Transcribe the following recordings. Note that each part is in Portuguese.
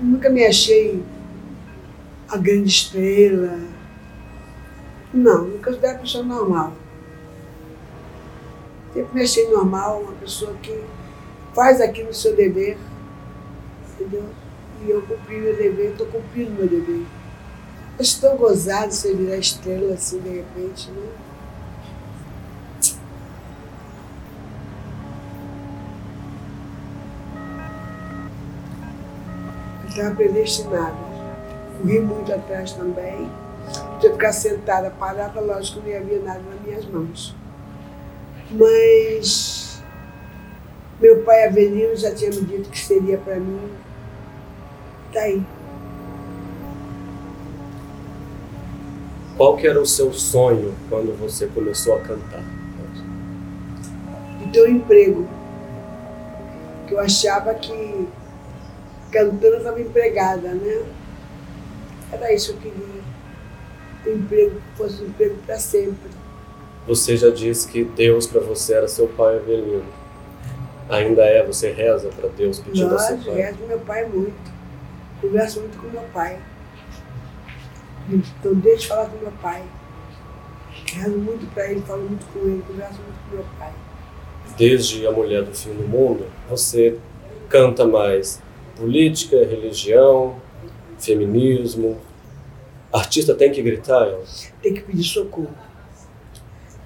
Nunca me achei a grande estrela. Não, me considero uma pessoa normal. Sempre me achei normal, uma pessoa que faz aquilo o seu dever, entendeu? E eu cumpri meu dever, estou cumprindo meu dever. Acho tão gozado você virar estrela assim de repente, né? Estava predestinada. Corri muito atrás também. De ficar sentada, parada, lógico que não havia nada nas minhas mãos. Mas meu pai Avelino já tinha me dito que seria para mim. Tá aí. Qual que era o seu sonho quando você começou a cantar? De ter um emprego. Que eu achava que cantando eu estava empregada, né? Era isso que eu queria. Um emprego que fosse um emprego para sempre. Você já disse que Deus para você era seu pai Avelino. Ainda é? Você reza para Deus pedindo a seu pai? rezo meu pai muito. Converso muito com meu pai. Então deixa de falar com meu pai. Rezo muito para ele, falo muito com ele, converso muito com meu pai. Desde A Mulher do Fim do Mundo, você canta mais política, religião, feminismo. Artista tem que gritar, Elza? Tem que pedir socorro.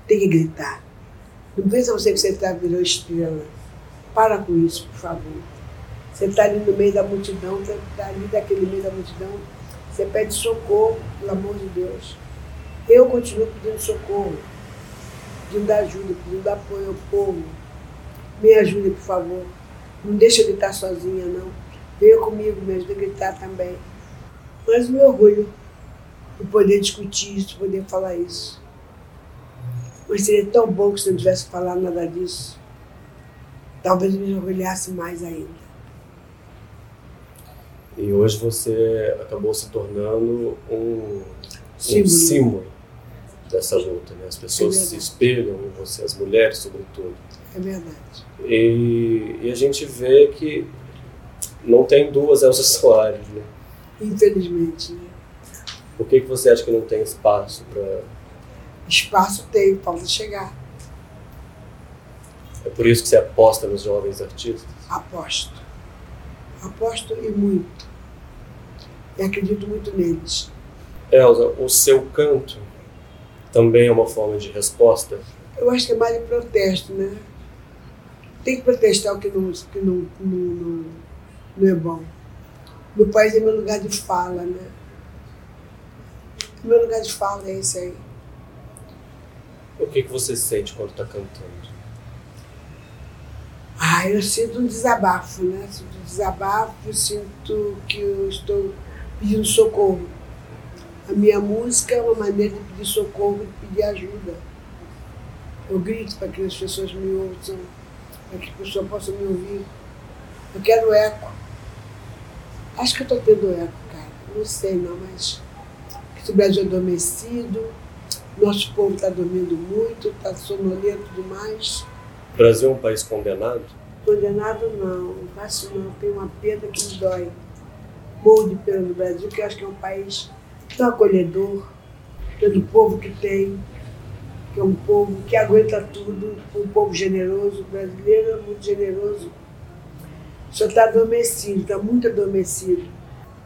Tem que gritar. Não pensa você que você está virando estrela. Para com isso, por favor. Você está ali no meio da multidão, você está ali daquele meio da multidão, você pede socorro, pelo amor de Deus. Eu continuo pedindo socorro, pedindo ajuda, pedindo apoio ao povo. Me ajude, por favor. Não deixa eu gritar sozinha, não. Venha comigo, me ajuda a gritar também. Mas me orgulho de poder discutir isso, poder falar isso. Mas seria tão bom que se eu não tivesse falado nada disso. Talvez me orgulhasse mais ainda. E hoje você acabou se tornando um Símbolo. um símbolo dessa luta. Né? As pessoas É se espelham em você, as mulheres, sobretudo. É verdade. E, e a gente vê que não tem duas Elsa Soares. Né? Infelizmente. Né? Por que, que você acha que não tem espaço para. Espaço tem, falta chegar. É por isso que você aposta nos jovens artistas? Aposto. Aposto e muito. E acredito muito neles. Elza, o seu canto também é uma forma de resposta? Eu acho que é mais de protesto, né? Tem que protestar o que não, que não, não, não, não é bom. Meu país é meu lugar de fala, né? Meu lugar de fala é esse aí. O que, que você sente quando está cantando? Ah, eu sinto um desabafo, né? Sinto um desabafo, sinto que eu estou pedindo socorro. A minha música é uma maneira de pedir socorro, de pedir ajuda. Eu grito para que as pessoas me ouçam, para que as pessoas possam me ouvir. Eu quero eco. Acho que eu estou tendo eco, cara. Não sei não, mas o Brasil é adormecido, nosso povo está dormindo muito, está sonolento demais. O Brasil é um país condenado? Condenado não, não faço não, tem uma pena que me dói. Morro de pena do Brasil, que eu acho que é um país tão acolhedor, pelo povo que tem, que é um povo que aguenta tudo, um povo generoso, o brasileiro é muito generoso. Só está adormecido, está muito adormecido,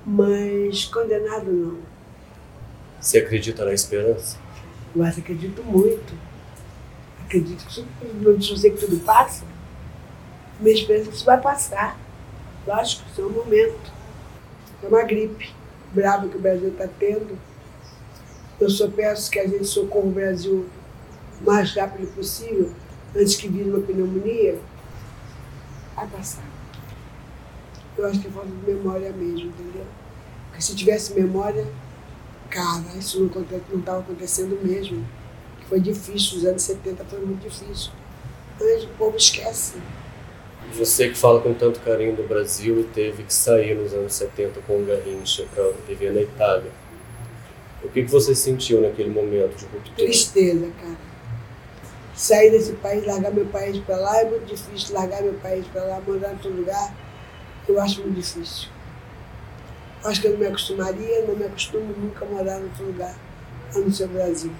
mas condenado não. Você acredita na esperança? Mas acredito muito. Acredito que não sei que tudo passa. Minha esperança é que isso vai passar. Lógico, isso é um momento. É uma gripe brava que o Brasil está tendo. Eu só peço que a gente socorra o Brasil o mais rápido possível, antes que vire uma pneumonia. Vai passar. Eu acho que é falta de memória mesmo, entendeu? Porque se tivesse memória, cara, isso não estava acontecendo mesmo. Que foi difícil, os anos 70 foi muito difícil. Mas o povo esquece. Você que fala com tanto carinho do Brasil e teve que sair nos anos 70 com o Garrincha para viver na Itália. O que, que você sentiu naquele momento de ruptura? Tristeza, cara. Sair desse país, largar meu país para lá é muito difícil. Largar meu país para lá, morar em outro lugar, eu acho muito difícil. Acho que eu não me acostumaria, não me acostumo nunca a morar em outro lugar, a não ser o Brasil.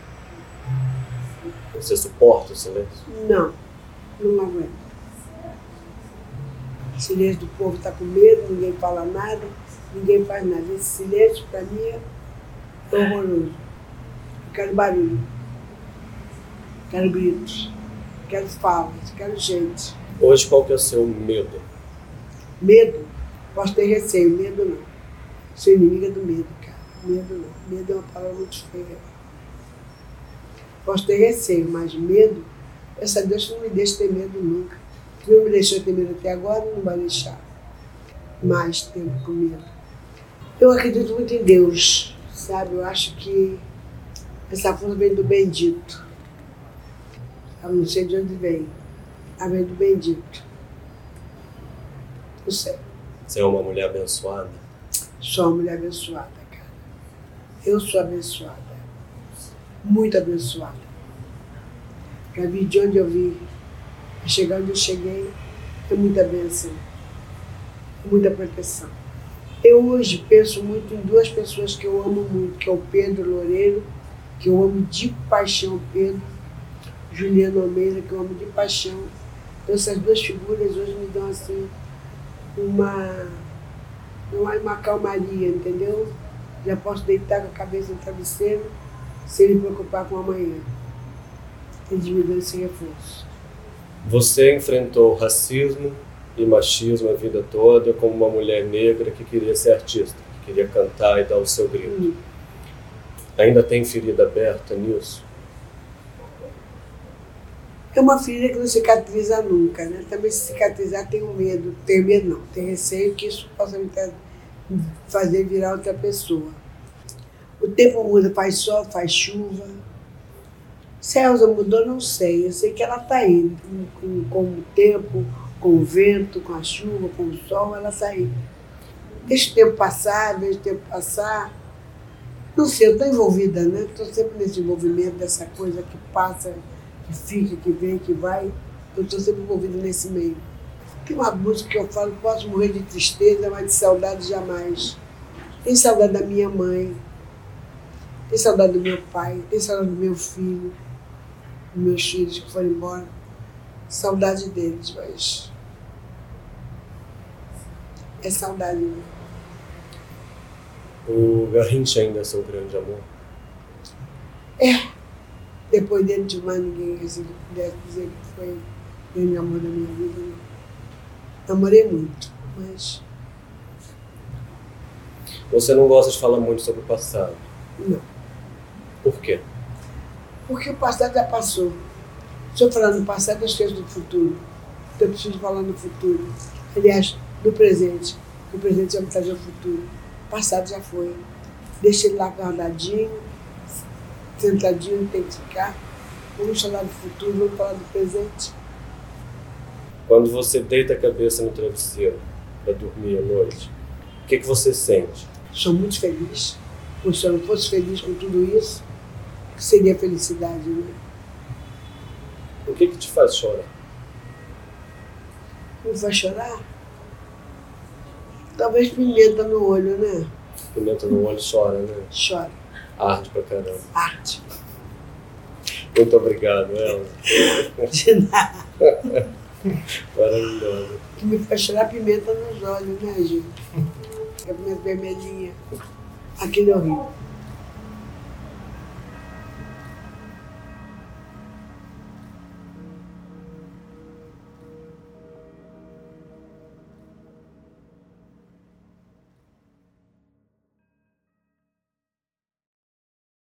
Você suporta o silêncio? Não, não aguento. O silêncio do povo está com medo, ninguém fala nada, ninguém faz nada. Esse silêncio, para mim, é horroroso. Eu quero barulho, quero gritos, quero falas, quero gente. Hoje, qual que é o seu medo? Medo? Posso ter receio, medo não. Sou inimiga do medo, cara. Medo não. Medo é uma palavra muito feia. Posso ter receio, mas medo, essa Deus não me deixa ter medo nunca. Não me deixou ter medo até agora, não vai deixar mais tempo com medo. Eu acredito muito em Deus, sabe? Eu acho que essa força vem do bendito. Eu não sei de onde vem. Ela vem do bendito. Sei. Você é uma mulher abençoada? Sou uma mulher abençoada, cara. Eu sou abençoada. Muito abençoada. Já vi de onde eu vim. Chegar onde eu cheguei é muita bênção. É muita proteção. Eu hoje penso muito em duas pessoas que eu amo muito, que é o Pedro Loureiro, que eu amo de paixão, Pedro, Juliano Almeida, que eu amo de paixão. Então essas duas figuras hoje me dão assim uma, uma, uma calmaria, entendeu? Já posso deitar com a cabeça no travesseiro sem me preocupar com amanhã. Eles me dão esse reforço. Você enfrentou racismo e machismo a vida toda como uma mulher negra que queria ser artista, que queria cantar e dar o seu grito. Hum. Ainda tem ferida aberta nisso? É uma ferida que não cicatriza nunca, né? Também se cicatrizar tem um medo, tem medo não, tem receio que isso possa me fazer virar outra pessoa. O tempo muda, faz sol, faz chuva. Se a Elza mudou, não sei. Eu sei que ela está aí, com, com, o tempo, com o vento, com a chuva, com o sol, ela está aí. Deixa o tempo passar, deixa o tempo passar. Não sei, eu estou envolvida, né? Estou sempre nesse envolvimento dessa coisa que passa, que fica, que vem, que vai. Eu estou sempre envolvida nesse meio. Tem uma música que eu falo, posso morrer de tristeza, mas de saudade jamais. Tem saudade da minha mãe, tem saudade do meu pai, tem saudade do meu filho, dos meus filhos que foram embora. Saudade deles, mas. É saudade mesmo. O Garrincha ainda é seu grande amor? Depois dele de mais ninguém que pudesse dizer que foi o grande amor da minha vida. Não. Namorei muito, mas Você não gosta de falar muito sobre o passado. não. Por quê? Porque o passado já passou. Se eu falar no passado, eu esqueço do futuro. Então eu preciso falar no futuro. Aliás, no presente. O presente vai me trazer o futuro. O passado já foi. Deixa ele lá guardadinho, sentadinho, tem que ficar. Vamos falar do futuro, vamos falar do presente. Quando você deita a cabeça no travesseiro para dormir à noite, o que, que você sente? Sou muito feliz. Porque se eu não fosse feliz com tudo isso, que seria felicidade, né? O que, que te faz chorar? Não vai chorar? Talvez pimenta no olho, né? Pimenta no olho chora, né? Chora. Arde pra caramba. Arte. Muito obrigado, Elza. De nada. Maravilhosa. Que me faz é pimenta nos olhos, né, gente? É pimenta vermelhinha. Aquilo é horrível.